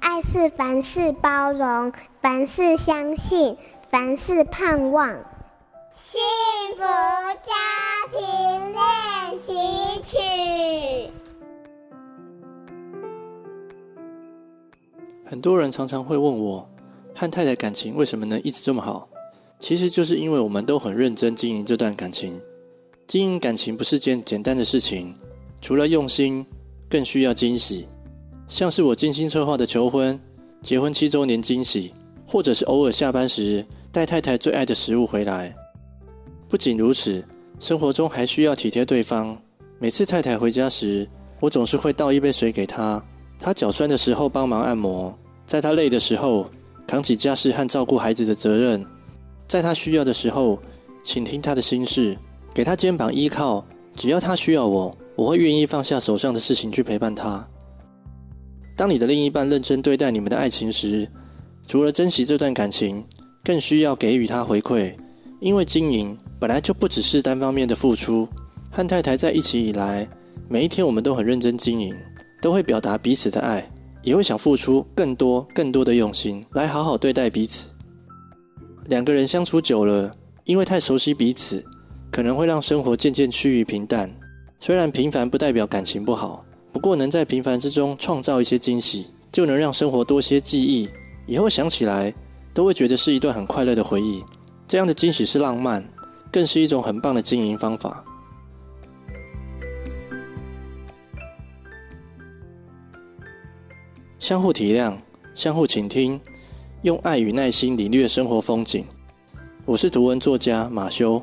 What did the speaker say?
爱是凡事包容，凡事相信，凡事盼望。幸福家庭练习曲。很多人常常会问我，和太太感情为什么能一直这么好？其实就是因为我们都很认真经营这段感情。经营感情不是件简单的事情，除了用心，更需要惊喜。像是我精心策划的求婚、结婚七周年惊喜，或者是偶尔下班时带太太最爱的食物回来。不仅如此，生活中还需要体贴对方。每次太太回家时，我总是会倒一杯水给她，她脚酸的时候帮忙按摩，在她累的时候扛起家事和照顾孩子的责任，在她需要的时候倾听她的心事，给她肩膀依靠。只要她需要我，我会愿意放下手上的事情去陪伴她。当你的另一半认真对待你们的爱情时，除了珍惜这段感情，更需要给予他回馈。因为经营本来就不只是单方面的付出。和太太在一起以来，每一天我们都很认真经营，都会表达彼此的爱，也会想付出更多、更多的用心来好好对待彼此。两个人相处久了，因为太熟悉彼此，可能会让生活渐渐趋于平淡。虽然平凡不代表感情不好。不过，能在平凡之中创造一些惊喜，就能让生活多些记忆。以后想起来，都会觉得是一段很快乐的回忆。这样的惊喜是浪漫，更是一种很棒的经营方法。相互体谅，相互倾听，用爱与耐心领略生活风景。我是图文作家马修。